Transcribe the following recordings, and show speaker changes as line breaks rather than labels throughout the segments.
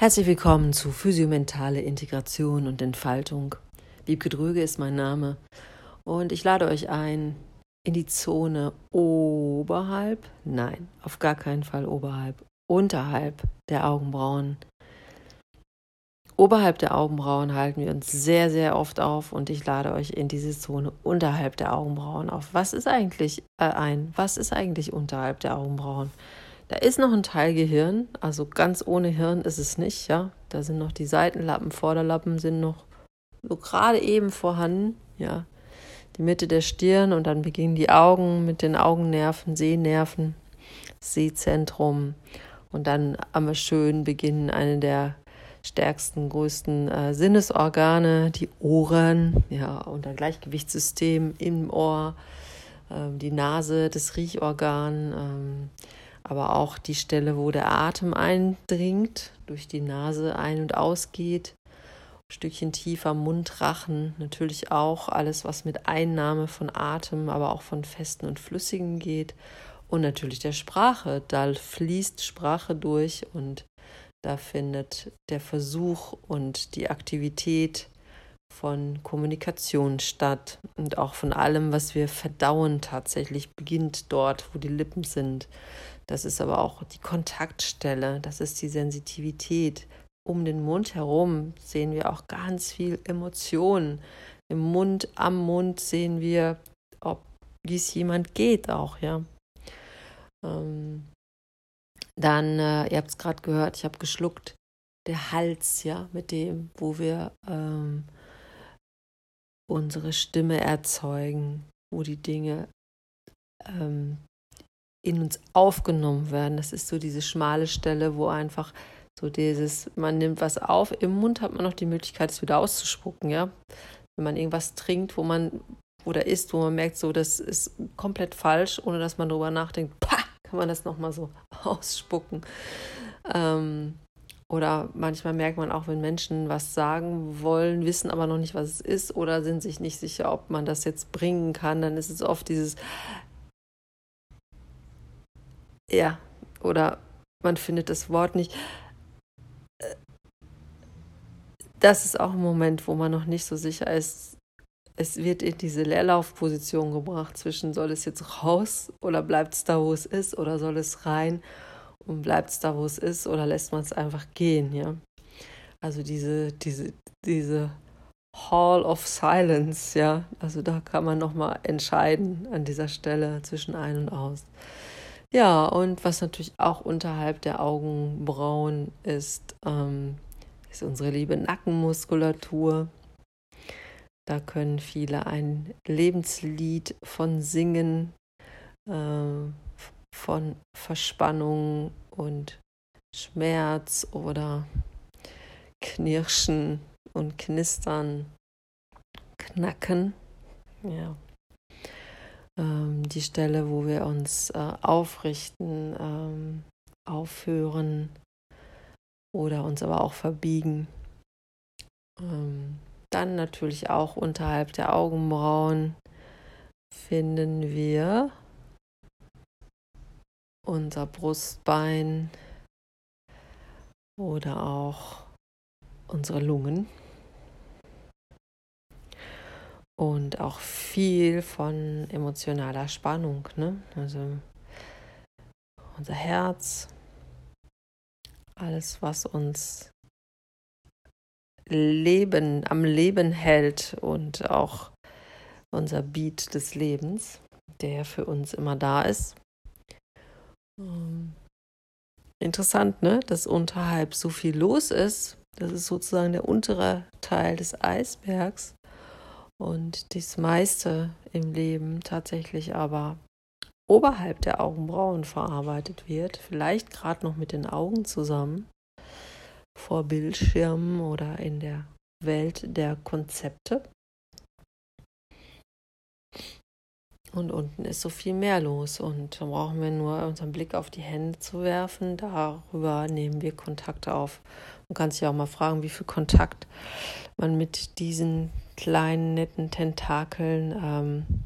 Herzlich willkommen zu Physiomentale Integration und Entfaltung. Wiebke Dröge ist mein Name und ich lade euch ein in die Zone oberhalb, nein, auf gar keinen Fall oberhalb, unterhalb der Augenbrauen. Oberhalb der Augenbrauen halten wir uns sehr, sehr oft auf und ich lade euch in diese Zone unterhalb der Augenbrauen auf. Was ist eigentlich äh, ein? Was ist eigentlich unterhalb der Augenbrauen? Da ist noch ein Teil Gehirn, also ganz ohne Hirn ist es nicht, ja. Da sind noch die Seitenlappen, Vorderlappen sind noch so gerade eben vorhanden, ja. Die Mitte der Stirn und dann beginnen die Augen mit den Augennerven, Sehnerven, Sehzentrum und dann am schön beginnen eine der stärksten, größten äh, Sinnesorgane, die Ohren, ja, unser Gleichgewichtssystem im Ohr, äh, die Nase, das Riechorgan, ähm, aber auch die Stelle, wo der Atem eindringt, durch die Nase ein- und ausgeht. Ein Stückchen tiefer Mundrachen, natürlich auch alles, was mit Einnahme von Atem, aber auch von festen und flüssigen geht. Und natürlich der Sprache. Da fließt Sprache durch und da findet der Versuch und die Aktivität von Kommunikation statt und auch von allem, was wir verdauen tatsächlich beginnt dort, wo die Lippen sind. Das ist aber auch die Kontaktstelle, das ist die Sensitivität. Um den Mund herum sehen wir auch ganz viel Emotionen. Im Mund, am Mund sehen wir, ob es jemand geht auch, ja. Ähm, dann, äh, ihr habt es gerade gehört, ich habe geschluckt, der Hals, ja, mit dem, wo wir ähm, unsere Stimme erzeugen, wo die Dinge ähm, in uns aufgenommen werden. Das ist so diese schmale Stelle, wo einfach so dieses, man nimmt was auf, im Mund hat man noch die Möglichkeit, es wieder auszuspucken, ja. Wenn man irgendwas trinkt, wo man oder isst, wo man merkt, so, das ist komplett falsch, ohne dass man darüber nachdenkt, pah, kann man das nochmal so ausspucken. Ähm, oder manchmal merkt man auch, wenn Menschen was sagen wollen, wissen aber noch nicht, was es ist oder sind sich nicht sicher, ob man das jetzt bringen kann, dann ist es oft dieses, ja, oder man findet das Wort nicht. Das ist auch ein Moment, wo man noch nicht so sicher ist. Es wird in diese Leerlaufposition gebracht zwischen soll es jetzt raus oder bleibt es da, wo es ist oder soll es rein und bleibt es da, wo es ist oder lässt man es einfach gehen, ja. Also diese, diese, diese Hall of Silence, ja. Also da kann man nochmal entscheiden an dieser Stelle zwischen ein und aus. Ja, und was natürlich auch unterhalb der Augenbrauen ist, ähm, ist unsere liebe Nackenmuskulatur. Da können viele ein Lebenslied von singen, äh, von Verspannung und Schmerz oder Knirschen und Knistern, Knacken. Ja ähm, die Stelle, wo wir uns äh, aufrichten, ähm, aufhören oder uns aber auch verbiegen. Ähm, dann natürlich auch unterhalb der Augenbrauen finden wir unser Brustbein oder auch unsere Lungen und auch viel von emotionaler Spannung. Ne? Also unser Herz, alles, was uns Leben am Leben hält und auch unser Beat des Lebens, der für uns immer da ist. Ähm, interessant, ne? dass unterhalb so viel los ist. Das ist sozusagen der untere Teil des Eisbergs und das meiste im Leben tatsächlich aber oberhalb der Augenbrauen verarbeitet wird, vielleicht gerade noch mit den Augen zusammen, vor Bildschirmen oder in der Welt der Konzepte. Und unten ist so viel mehr los und da brauchen wir nur unseren Blick auf die Hände zu werfen. Darüber nehmen wir Kontakte auf. Man kann sich auch mal fragen, wie viel Kontakt man mit diesen kleinen, netten Tentakeln ähm,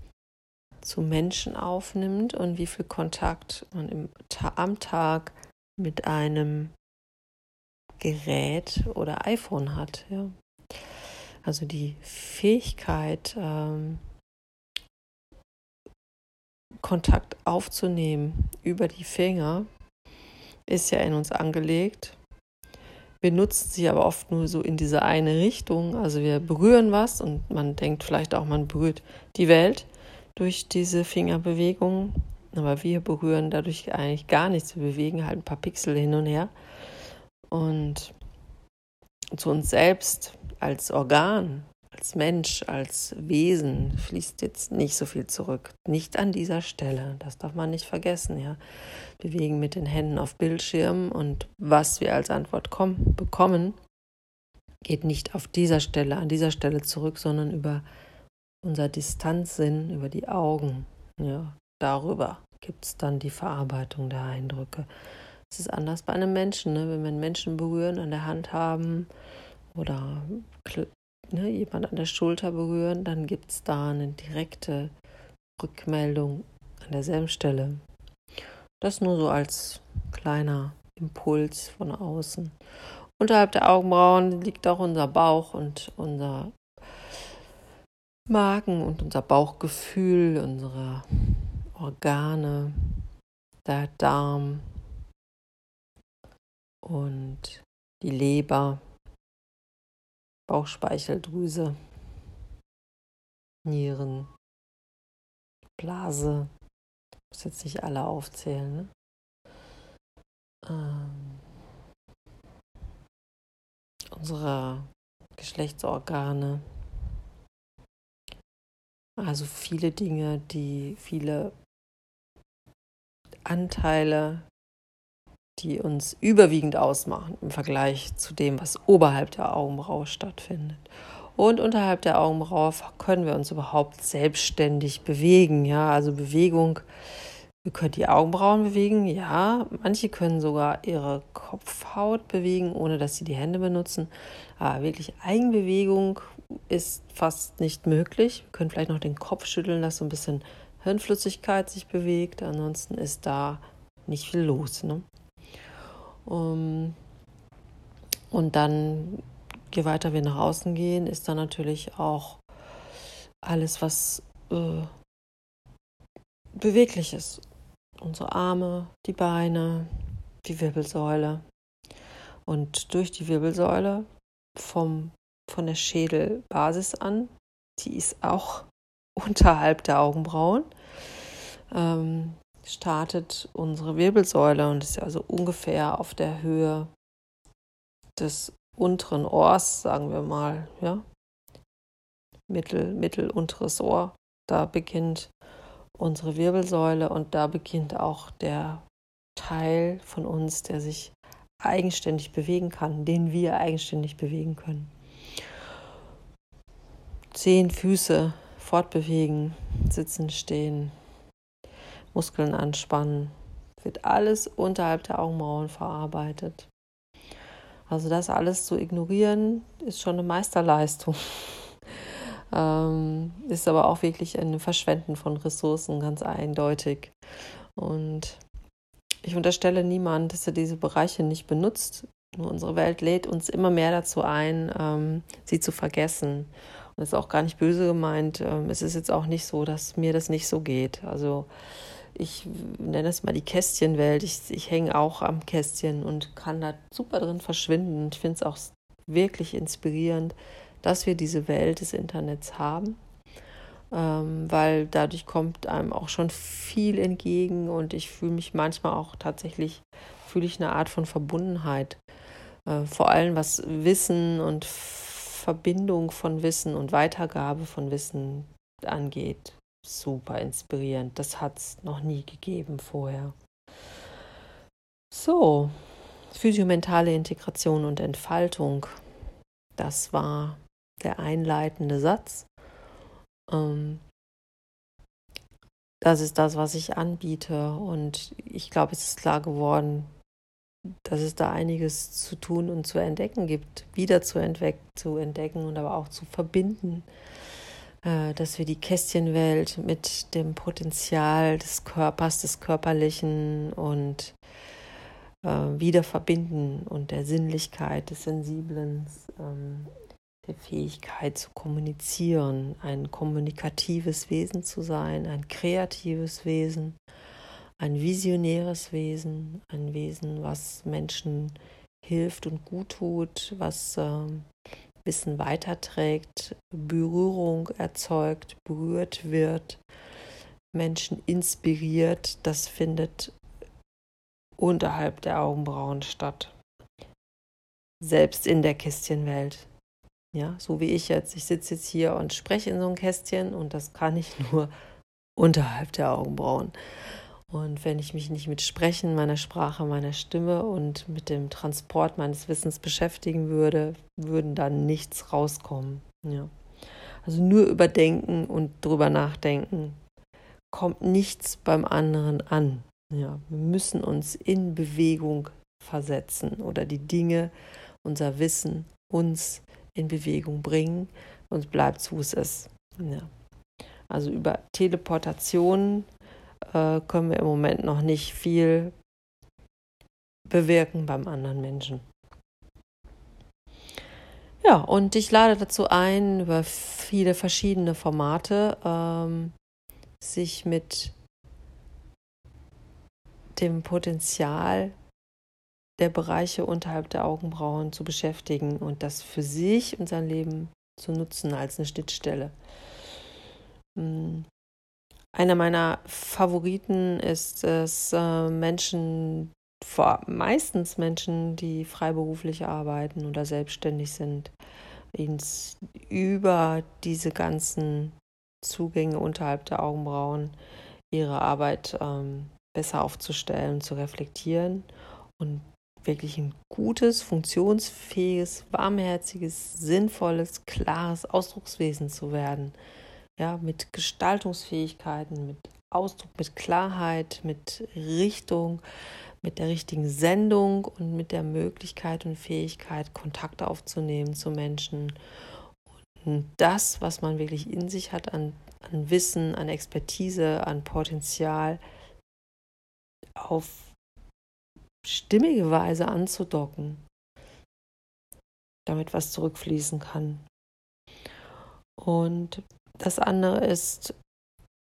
zu Menschen aufnimmt und wie viel Kontakt man im, am Tag mit einem Gerät oder iPhone hat. Ja. Also die Fähigkeit, ähm, Kontakt aufzunehmen über die Finger, ist ja in uns angelegt. Wir nutzen sie aber oft nur so in diese eine Richtung. Also wir berühren was und man denkt vielleicht auch, man berührt die Welt durch diese Fingerbewegungen. Aber wir berühren dadurch eigentlich gar nichts. Wir bewegen halt ein paar Pixel hin und her. Und zu uns selbst als Organ, als Mensch, als Wesen fließt jetzt nicht so viel zurück. Nicht an dieser Stelle. Das darf man nicht vergessen, ja. Bewegen mit den Händen auf Bildschirmen und was wir als Antwort kommen, bekommen, geht nicht auf dieser Stelle, an dieser Stelle zurück, sondern über unser Distanzsinn, über die Augen. Ja, darüber gibt es dann die Verarbeitung der Eindrücke. Es ist anders bei einem Menschen, ne? wenn wir einen Menschen berühren, an der Hand haben oder ne, jemand an der Schulter berühren, dann gibt es da eine direkte Rückmeldung an derselben Stelle. Das nur so als kleiner Impuls von außen. Unterhalb der Augenbrauen liegt auch unser Bauch und unser Magen und unser Bauchgefühl, unsere Organe, der Darm und die Leber, Bauchspeicheldrüse, Nieren, Blase. Ich muss jetzt nicht alle aufzählen. Ne? Ähm, unsere Geschlechtsorgane. Also viele Dinge, die viele Anteile, die uns überwiegend ausmachen im Vergleich zu dem, was oberhalb der Augenbraue stattfindet. Und unterhalb der Augenbraue können wir uns überhaupt selbstständig bewegen. Ja, also Bewegung. Wir können die Augenbrauen bewegen, ja. Manche können sogar ihre Kopfhaut bewegen, ohne dass sie die Hände benutzen. Aber wirklich Eigenbewegung ist fast nicht möglich. Wir können vielleicht noch den Kopf schütteln, dass so ein bisschen Hirnflüssigkeit sich bewegt. Ansonsten ist da nicht viel los. Ne? Um, und dann, je weiter wir nach außen gehen, ist dann natürlich auch alles, was äh, beweglich ist. Unsere Arme, die Beine, die Wirbelsäule. Und durch die Wirbelsäule vom von der Schädelbasis an. Die ist auch unterhalb der Augenbrauen. Ähm, startet unsere Wirbelsäule und ist also ungefähr auf der Höhe des unteren Ohrs, sagen wir mal, ja. Mittel, mittel unteres Ohr. Da beginnt unsere Wirbelsäule und da beginnt auch der Teil von uns, der sich eigenständig bewegen kann, den wir eigenständig bewegen können. Zehen, Füße fortbewegen, sitzen, stehen, Muskeln anspannen. Wird alles unterhalb der Augenbrauen verarbeitet. Also das alles zu ignorieren, ist schon eine Meisterleistung. ähm, ist aber auch wirklich ein Verschwenden von Ressourcen, ganz eindeutig. Und ich unterstelle niemand, dass er diese Bereiche nicht benutzt. Nur unsere Welt lädt uns immer mehr dazu ein, ähm, sie zu vergessen das ist auch gar nicht böse gemeint. Ähm, es ist jetzt auch nicht so, dass mir das nicht so geht. Also ich nenne es mal die Kästchenwelt. Ich, ich hänge auch am Kästchen und kann da super drin verschwinden. Ich finde es auch wirklich inspirierend, dass wir diese Welt des Internets haben, ähm, weil dadurch kommt einem auch schon viel entgegen und ich fühle mich manchmal auch tatsächlich, fühle ich eine Art von Verbundenheit. Äh, vor allem was Wissen und Verbindung von Wissen und Weitergabe von Wissen angeht. Super inspirierend. Das hat es noch nie gegeben vorher. So, physiomentale Integration und Entfaltung. Das war der einleitende Satz. Ähm, das ist das, was ich anbiete. Und ich glaube, es ist klar geworden, dass es da einiges zu tun und zu entdecken gibt, wieder zu, zu entdecken und aber auch zu verbinden, dass wir die Kästchenwelt mit dem Potenzial des Körpers, des Körperlichen und äh, wieder verbinden und der Sinnlichkeit, des Sensiblen, ähm, der Fähigkeit zu kommunizieren, ein kommunikatives Wesen zu sein, ein kreatives Wesen, ein visionäres Wesen, ein Wesen, was Menschen hilft und gut tut, was äh, Wissen weiterträgt, Berührung erzeugt, berührt wird, Menschen inspiriert, das findet unterhalb der Augenbrauen statt. Selbst in der Kästchenwelt. Ja, so wie ich jetzt. Ich sitze jetzt hier und spreche in so einem Kästchen und das kann ich nur unterhalb der Augenbrauen. Und wenn ich mich nicht mit Sprechen meiner Sprache, meiner Stimme und mit dem Transport meines Wissens beschäftigen würde, würden da nichts rauskommen. Ja. Also nur überdenken und drüber nachdenken kommt nichts beim anderen an. Ja, wir müssen uns in Bewegung versetzen oder die Dinge, unser Wissen uns in Bewegung bringen und bleibt, wo es ist. Ja. Also über Teleportation äh, können wir im Moment noch nicht viel bewirken beim anderen Menschen. Ja, und ich lade dazu ein, über viele verschiedene Formate ähm, sich mit dem Potenzial der Bereiche unterhalb der Augenbrauen zu beschäftigen und das für sich und sein Leben zu nutzen als eine Schnittstelle. Einer meiner Favoriten ist es, äh, Menschen, vor, meistens Menschen, die freiberuflich arbeiten oder selbstständig sind, ihnen über diese ganzen Zugänge unterhalb der Augenbrauen ihre Arbeit ähm, besser aufzustellen, zu reflektieren und wirklich ein gutes, funktionsfähiges, warmherziges, sinnvolles, klares Ausdruckswesen zu werden. Ja, mit Gestaltungsfähigkeiten, mit Ausdruck, mit Klarheit, mit Richtung, mit der richtigen Sendung und mit der Möglichkeit und Fähigkeit, Kontakt aufzunehmen zu Menschen. Und das, was man wirklich in sich hat an, an Wissen, an Expertise, an Potenzial, auf stimmige Weise anzudocken, damit was zurückfließen kann. Und das andere ist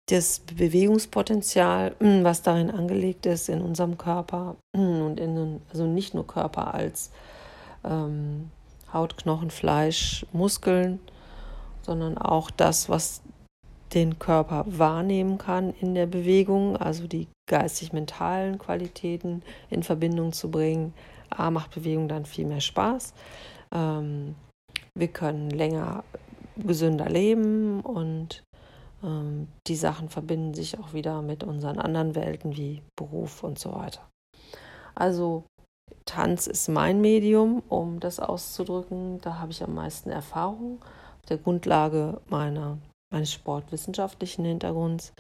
das Bewegungspotenzial, was darin angelegt ist in unserem Körper und in, also nicht nur Körper als ähm, Haut, Knochen, Fleisch, Muskeln, sondern auch das, was den Körper wahrnehmen kann in der Bewegung, also die geistig-mentalen Qualitäten in Verbindung zu bringen. A macht Bewegung dann viel mehr Spaß. Ähm, wir können länger gesünder leben und ähm, die Sachen verbinden sich auch wieder mit unseren anderen Welten wie Beruf und so weiter. Also Tanz ist mein Medium, um das auszudrücken. Da habe ich am meisten Erfahrung auf der Grundlage meiner meines sportwissenschaftlichen Hintergrunds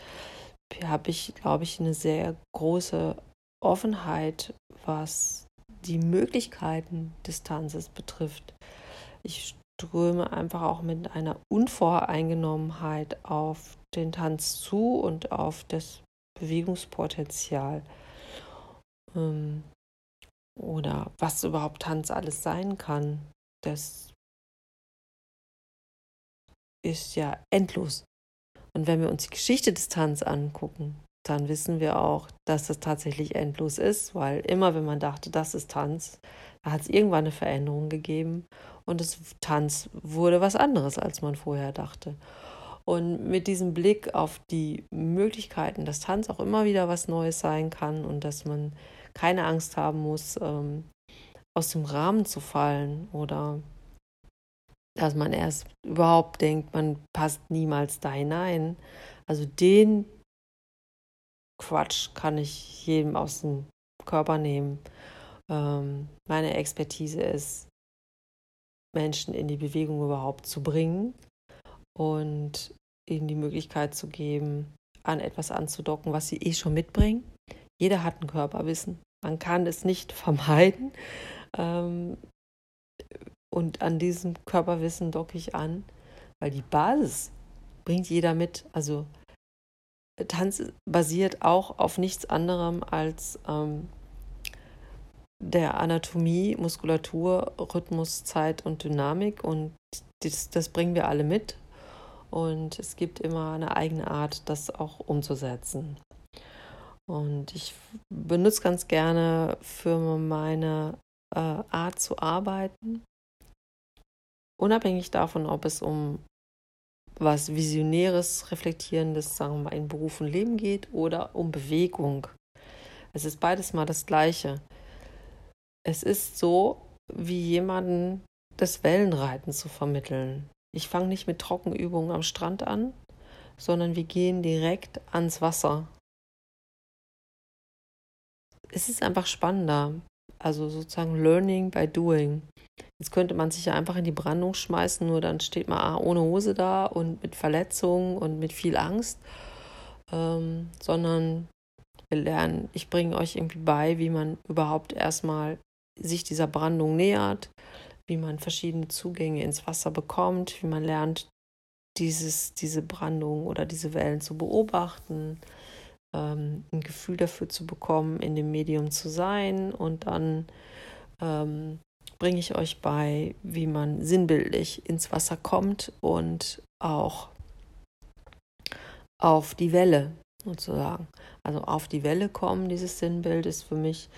habe ich, glaube ich, eine sehr große Offenheit, was die Möglichkeiten des Tanzes betrifft. Ich ströme einfach auch mit einer Unvoreingenommenheit auf den Tanz zu und auf das Bewegungspotenzial. Ähm, oder was überhaupt Tanz alles sein kann. Das ist ja endlos. Und wenn wir uns die Geschichte des Tanz angucken, dann wissen wir auch, dass das tatsächlich endlos ist, weil immer, wenn man dachte, das ist Tanz, da hat es irgendwann eine Veränderung gegeben und das Tanz wurde was anderes, als man vorher dachte. Und mit diesem Blick auf die Möglichkeiten, dass Tanz auch immer wieder was Neues sein kann und dass man keine Angst haben muss, ähm, aus dem Rahmen zu fallen oder dass man erst überhaupt denkt, man passt niemals da hinein. Also den Quatsch kann ich jedem aus dem Körper nehmen. Ähm, meine Expertise ist, Menschen in die Bewegung überhaupt zu bringen und ihnen die Möglichkeit zu geben, an etwas anzudocken, was sie eh schon mitbringen. Jeder hat ein Körperwissen. Man kann es nicht vermeiden. Ähm, und an diesem Körperwissen docke ich an, weil die Basis bringt jeder mit. Also Tanz basiert auch auf nichts anderem als ähm, der Anatomie, Muskulatur, Rhythmus, Zeit und Dynamik und das, das bringen wir alle mit. Und es gibt immer eine eigene Art, das auch umzusetzen. Und ich benutze ganz gerne für meine äh, Art zu arbeiten, unabhängig davon, ob es um was Visionäres, Reflektierendes, sagen wir mal, in Beruf und Leben geht oder um Bewegung. Es ist beides mal das Gleiche. Es ist so, wie jemanden das Wellenreiten zu vermitteln. Ich fange nicht mit Trockenübungen am Strand an, sondern wir gehen direkt ans Wasser. Es ist einfach spannender. Also sozusagen Learning by Doing. Jetzt könnte man sich ja einfach in die Brandung schmeißen, nur dann steht man ah, ohne Hose da und mit Verletzungen und mit viel Angst. Ähm, sondern wir lernen, ich bringe euch irgendwie bei, wie man überhaupt erstmal sich dieser Brandung nähert, wie man verschiedene Zugänge ins Wasser bekommt, wie man lernt, dieses, diese Brandung oder diese Wellen zu beobachten, ähm, ein Gefühl dafür zu bekommen, in dem Medium zu sein. Und dann ähm, bringe ich euch bei, wie man sinnbildlich ins Wasser kommt und auch auf die Welle sozusagen. Also auf die Welle kommen, dieses Sinnbild ist für mich,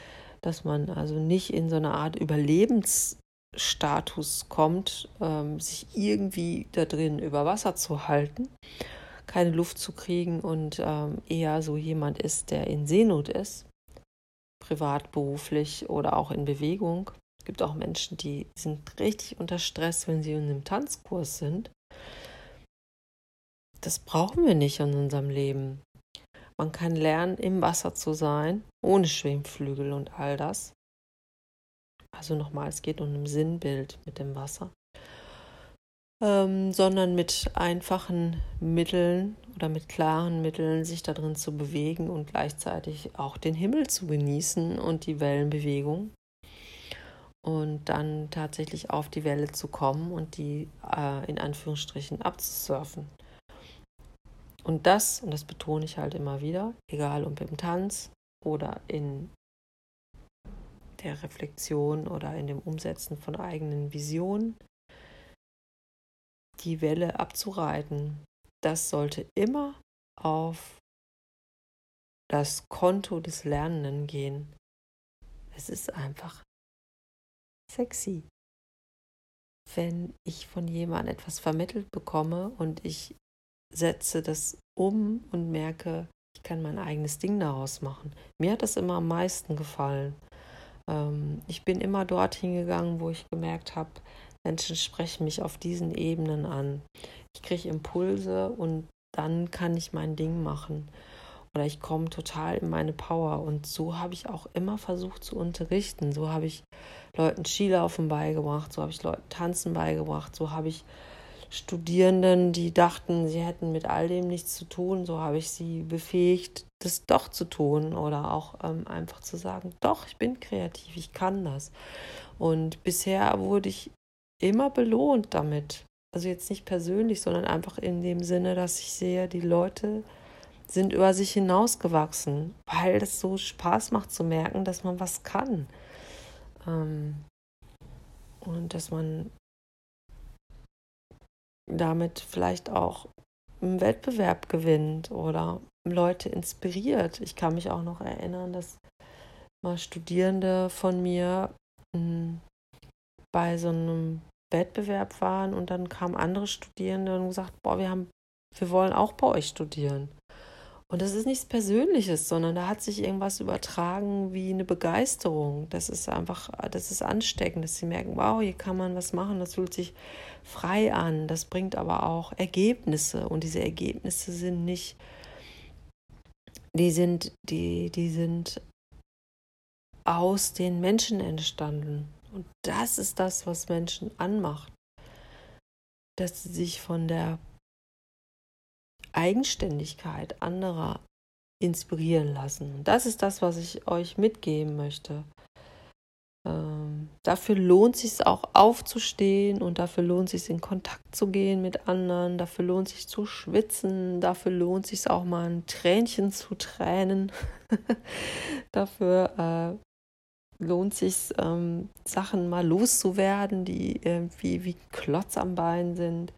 dass man also nicht in so eine Art Überlebensstatus kommt, ähm, sich irgendwie da drin über Wasser zu halten, keine Luft zu kriegen und ähm, eher so jemand ist, der in Seenot ist, privat, beruflich oder auch in Bewegung. Es gibt auch Menschen, die sind richtig unter Stress, wenn sie in einem Tanzkurs sind. Das brauchen wir nicht in unserem Leben. Man kann lernen, im Wasser zu sein, ohne Schwimmflügel und all das. Also nochmal, es geht um ein Sinnbild mit dem Wasser ähm, sondern mit einfachen Mitteln oder mit klaren Mitteln sich darin zu bewegen und gleichzeitig auch den Himmel zu genießen und die Wellenbewegung und dann tatsächlich auf die Welle zu kommen und die äh, in Anführungsstrichen abzusurfen. Und das, und das betone ich halt immer wieder, egal ob im Tanz oder in der Reflexion oder in dem Umsetzen von eigenen Visionen, die Welle abzureiten, das sollte immer auf das Konto des Lernenden gehen. Es ist einfach sexy, wenn ich von jemandem etwas vermittelt bekomme und ich setze das um und merke, ich kann mein eigenes Ding daraus machen. Mir hat das immer am meisten gefallen. Ähm, ich bin immer dorthin gegangen, wo ich gemerkt habe, Menschen sprechen mich auf diesen Ebenen an. Ich kriege Impulse und dann kann ich mein Ding machen. Oder ich komme total in meine Power. Und so habe ich auch immer versucht zu unterrichten. So habe ich Leuten Skilaufen beigebracht, so habe ich Leuten Tanzen beigebracht, so habe ich Studierenden, die dachten, sie hätten mit all dem nichts zu tun, so habe ich sie befähigt, das doch zu tun oder auch ähm, einfach zu sagen, doch, ich bin kreativ, ich kann das. Und bisher wurde ich immer belohnt damit. Also jetzt nicht persönlich, sondern einfach in dem Sinne, dass ich sehe, die Leute sind über sich hinausgewachsen, weil es so Spaß macht zu merken, dass man was kann. Ähm, und dass man damit vielleicht auch einen Wettbewerb gewinnt oder Leute inspiriert. Ich kann mich auch noch erinnern, dass mal Studierende von mir hm, bei so einem Wettbewerb waren und dann kamen andere Studierende und gesagt, boah, wir haben, wir wollen auch bei euch studieren. Und das ist nichts Persönliches, sondern da hat sich irgendwas übertragen wie eine Begeisterung. Das ist einfach, das ist ansteckend, dass sie merken, wow, hier kann man was machen, das fühlt sich frei an. Das bringt aber auch Ergebnisse. Und diese Ergebnisse sind nicht, die sind, die, die sind aus den Menschen entstanden. Und das ist das, was Menschen anmacht. Dass sie sich von der Eigenständigkeit anderer inspirieren lassen. Das ist das, was ich euch mitgeben möchte. Ähm, dafür lohnt es sich auch aufzustehen und dafür lohnt es sich in Kontakt zu gehen mit anderen, dafür lohnt es sich zu schwitzen, dafür lohnt es sich auch mal ein Tränchen zu tränen, dafür äh, lohnt sich ähm, Sachen mal loszuwerden, die irgendwie wie Klotz am Bein sind.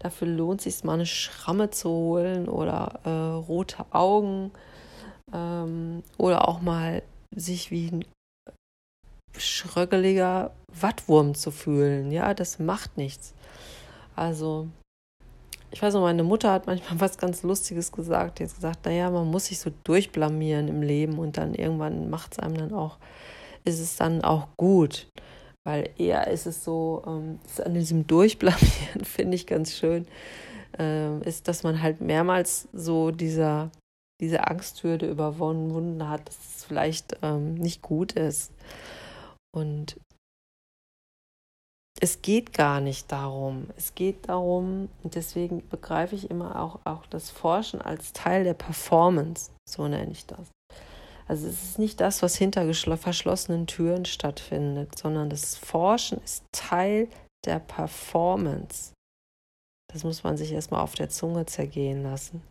Dafür lohnt sich mal eine Schramme zu holen oder äh, rote Augen ähm, oder auch mal sich wie ein schröggeliger Wattwurm zu fühlen. Ja, das macht nichts. Also, ich weiß noch, meine Mutter hat manchmal was ganz Lustiges gesagt. Die hat gesagt, naja, man muss sich so durchblamieren im Leben und dann irgendwann macht es einem dann auch, ist es dann auch gut. Weil eher ist es so, ähm, an diesem Durchblamieren finde ich ganz schön, äh, ist, dass man halt mehrmals so dieser, diese Angsthürde überwunden hat, dass es vielleicht ähm, nicht gut ist. Und es geht gar nicht darum. Es geht darum, und deswegen begreife ich immer auch, auch das Forschen als Teil der Performance, so nenne ich das. Also es ist nicht das, was hinter verschlossenen Türen stattfindet, sondern das Forschen ist Teil der Performance. Das muss man sich erstmal auf der Zunge zergehen lassen.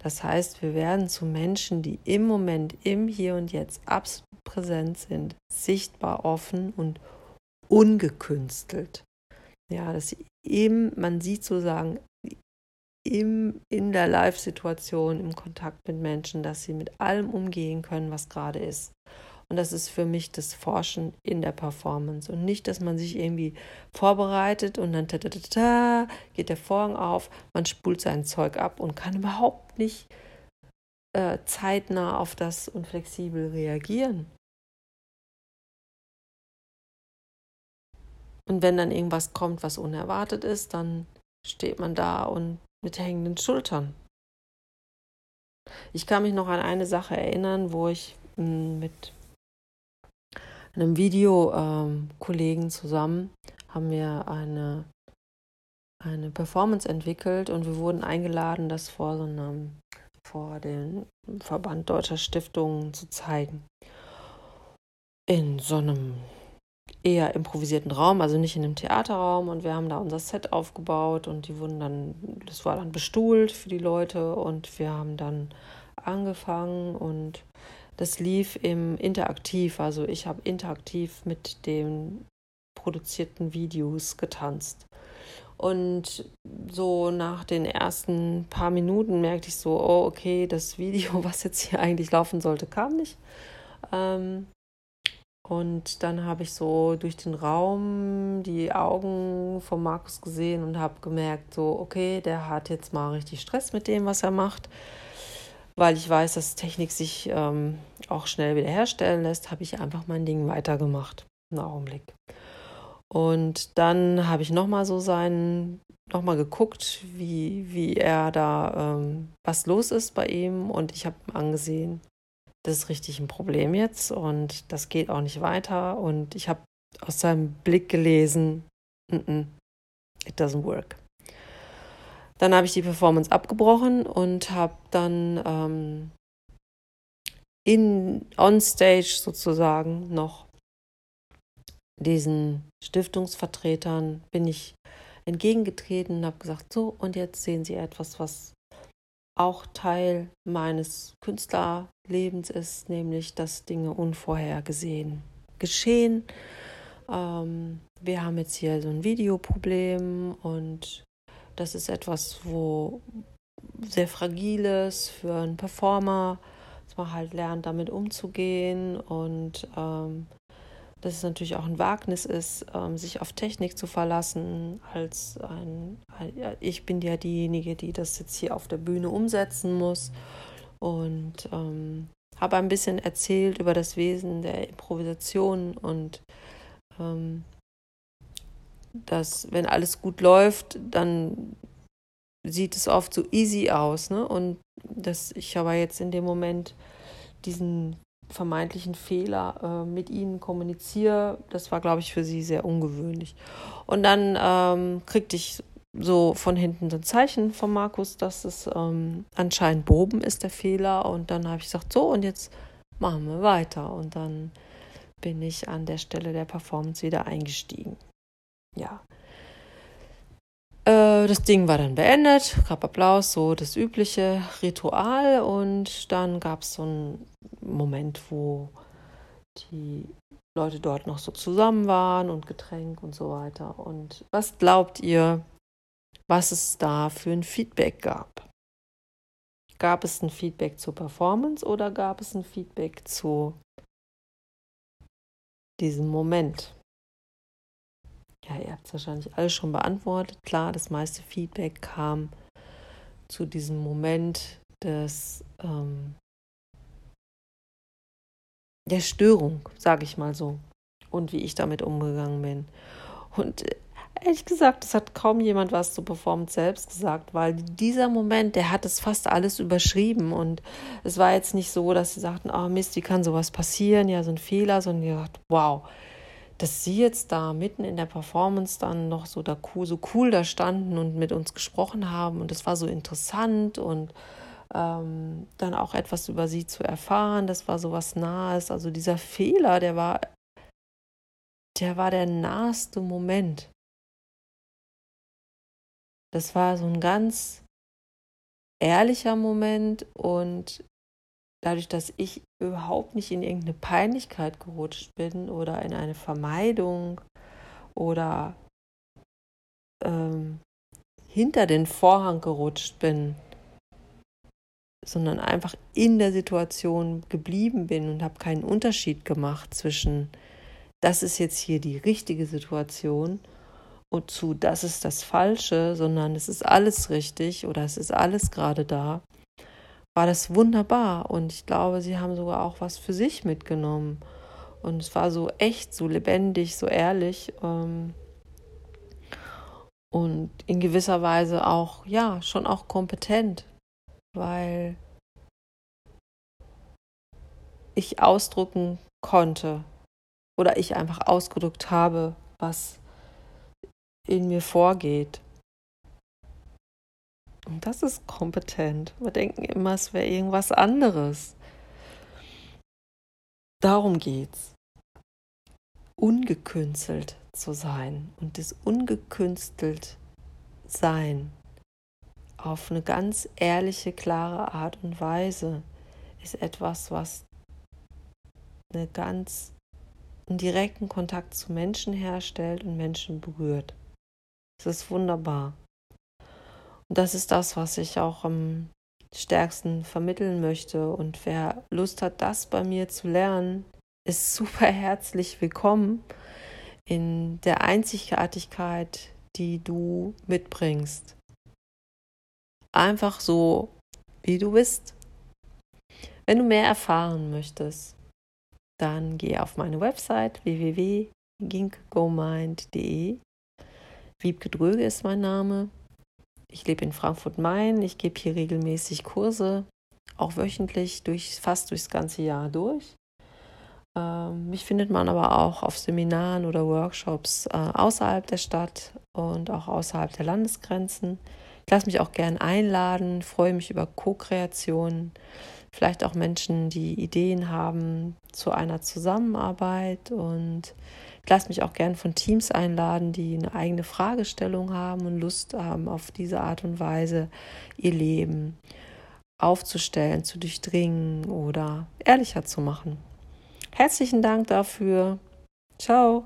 Das heißt, wir werden zu Menschen, die im Moment, im Hier und Jetzt absolut präsent sind, sichtbar, offen und ungekünstelt. Ja, dass eben, man sieht sozusagen im, in der Live-Situation, im Kontakt mit Menschen, dass sie mit allem umgehen können, was gerade ist. Und das ist für mich das Forschen in der Performance. Und nicht, dass man sich irgendwie vorbereitet und dann ta -ta -ta geht der Vorhang auf, man spult sein Zeug ab und kann überhaupt nicht äh, zeitnah auf das und flexibel reagieren. Und wenn dann irgendwas kommt, was unerwartet ist, dann steht man da und mit hängenden Schultern. Ich kann mich noch an eine Sache erinnern, wo ich hm, mit einem Videokollegen ähm, zusammen haben wir eine, eine Performance entwickelt und wir wurden eingeladen, das vor so einem vor dem Verband deutscher Stiftungen zu zeigen. In so einem eher improvisierten Raum, also nicht in einem Theaterraum. Und wir haben da unser Set aufgebaut und die wurden dann, das war dann bestuhlt für die Leute und wir haben dann angefangen und das lief im Interaktiv. Also ich habe interaktiv mit den produzierten Videos getanzt. Und so nach den ersten paar Minuten merkte ich so, oh, okay, das Video, was jetzt hier eigentlich laufen sollte, kam nicht. Ähm, und dann habe ich so durch den Raum die Augen von Markus gesehen und habe gemerkt, so, okay, der hat jetzt mal richtig Stress mit dem, was er macht. Weil ich weiß, dass Technik sich ähm, auch schnell wiederherstellen lässt, habe ich einfach mein Ding weitergemacht. Einen Augenblick. Und dann habe ich nochmal so seinen, nochmal geguckt, wie, wie er da, ähm, was los ist bei ihm. Und ich habe angesehen, das ist richtig ein Problem jetzt und das geht auch nicht weiter. Und ich habe aus seinem Blick gelesen, mm -mm, it doesn't work. Dann habe ich die Performance abgebrochen und habe dann ähm, in on stage sozusagen noch diesen Stiftungsvertretern bin ich entgegengetreten und habe gesagt, so und jetzt sehen Sie etwas, was auch Teil meines Künstlerlebens ist, nämlich dass Dinge unvorhergesehen geschehen. Ähm, wir haben jetzt hier so ein Videoproblem und das ist etwas, wo sehr fragiles für einen Performer, dass man halt lernt, damit umzugehen und ähm, dass es natürlich auch ein Wagnis ist, ähm, sich auf Technik zu verlassen. Als ein, ich bin ja diejenige, die das jetzt hier auf der Bühne umsetzen muss und ähm, habe ein bisschen erzählt über das Wesen der Improvisation und ähm, dass wenn alles gut läuft, dann sieht es oft so easy aus, ne? Und dass ich aber jetzt in dem Moment diesen vermeintlichen Fehler äh, mit ihnen kommuniziere. Das war, glaube ich, für sie sehr ungewöhnlich. Und dann ähm, kriegte ich so von hinten so ein Zeichen von Markus, dass es ähm, anscheinend Boben ist, der Fehler. Und dann habe ich gesagt, so, und jetzt machen wir weiter. Und dann bin ich an der Stelle der Performance wieder eingestiegen. Ja. Äh, das Ding war dann beendet, gab Applaus, so das übliche Ritual. Und dann gab es so einen Moment, wo die Leute dort noch so zusammen waren und Getränk und so weiter. Und was glaubt ihr, was es da für ein Feedback gab? Gab es ein Feedback zur Performance oder gab es ein Feedback zu diesem Moment? Ihr habt es wahrscheinlich alles schon beantwortet. Klar, das meiste Feedback kam zu diesem Moment des ähm, der Störung, sage ich mal so, und wie ich damit umgegangen bin. Und äh, ehrlich gesagt, es hat kaum jemand was zur Performance selbst gesagt, weil dieser Moment, der hat es fast alles überschrieben und es war jetzt nicht so, dass sie sagten, oh Mist, wie kann sowas passieren, ja, so ein Fehler, sondern dachten, wow, dass sie jetzt da mitten in der Performance dann noch so, da so cool da standen und mit uns gesprochen haben und es war so interessant und ähm, dann auch etwas über sie zu erfahren, das war so was Nahes. Also dieser Fehler, der war, der war der naheste Moment. Das war so ein ganz ehrlicher Moment und dadurch, dass ich überhaupt nicht in irgendeine Peinlichkeit gerutscht bin oder in eine Vermeidung oder ähm, hinter den Vorhang gerutscht bin, sondern einfach in der Situation geblieben bin und habe keinen Unterschied gemacht zwischen, das ist jetzt hier die richtige Situation und zu, das ist das Falsche, sondern es ist alles richtig oder es ist alles gerade da war das wunderbar. Und ich glaube, sie haben sogar auch was für sich mitgenommen. Und es war so echt, so lebendig, so ehrlich. Ähm, und in gewisser Weise auch, ja, schon auch kompetent, weil ich ausdrücken konnte oder ich einfach ausgedrückt habe, was in mir vorgeht. Und das ist kompetent. Wir denken immer, es wäre irgendwas anderes. Darum geht's. Ungekünstelt zu sein und das ungekünstelt sein auf eine ganz ehrliche, klare Art und Weise ist etwas, was eine ganz einen direkten Kontakt zu Menschen herstellt und Menschen berührt. Es ist wunderbar. Das ist das, was ich auch am stärksten vermitteln möchte. Und wer Lust hat, das bei mir zu lernen, ist super herzlich willkommen in der Einzigartigkeit, die du mitbringst. Einfach so, wie du bist. Wenn du mehr erfahren möchtest, dann geh auf meine Website www.ginkgomind.de. Wiebke Dröge ist mein Name. Ich lebe in Frankfurt-Main. Ich gebe hier regelmäßig Kurse, auch wöchentlich, durch, fast durchs ganze Jahr durch. Ähm, mich findet man aber auch auf Seminaren oder Workshops äh, außerhalb der Stadt und auch außerhalb der Landesgrenzen. Ich lasse mich auch gern einladen, freue mich über Co-Kreationen, vielleicht auch Menschen, die Ideen haben zu einer Zusammenarbeit und lasse mich auch gern von Teams einladen, die eine eigene Fragestellung haben und Lust haben, auf diese Art und Weise ihr Leben aufzustellen, zu durchdringen oder ehrlicher zu machen. Herzlichen Dank dafür. Ciao.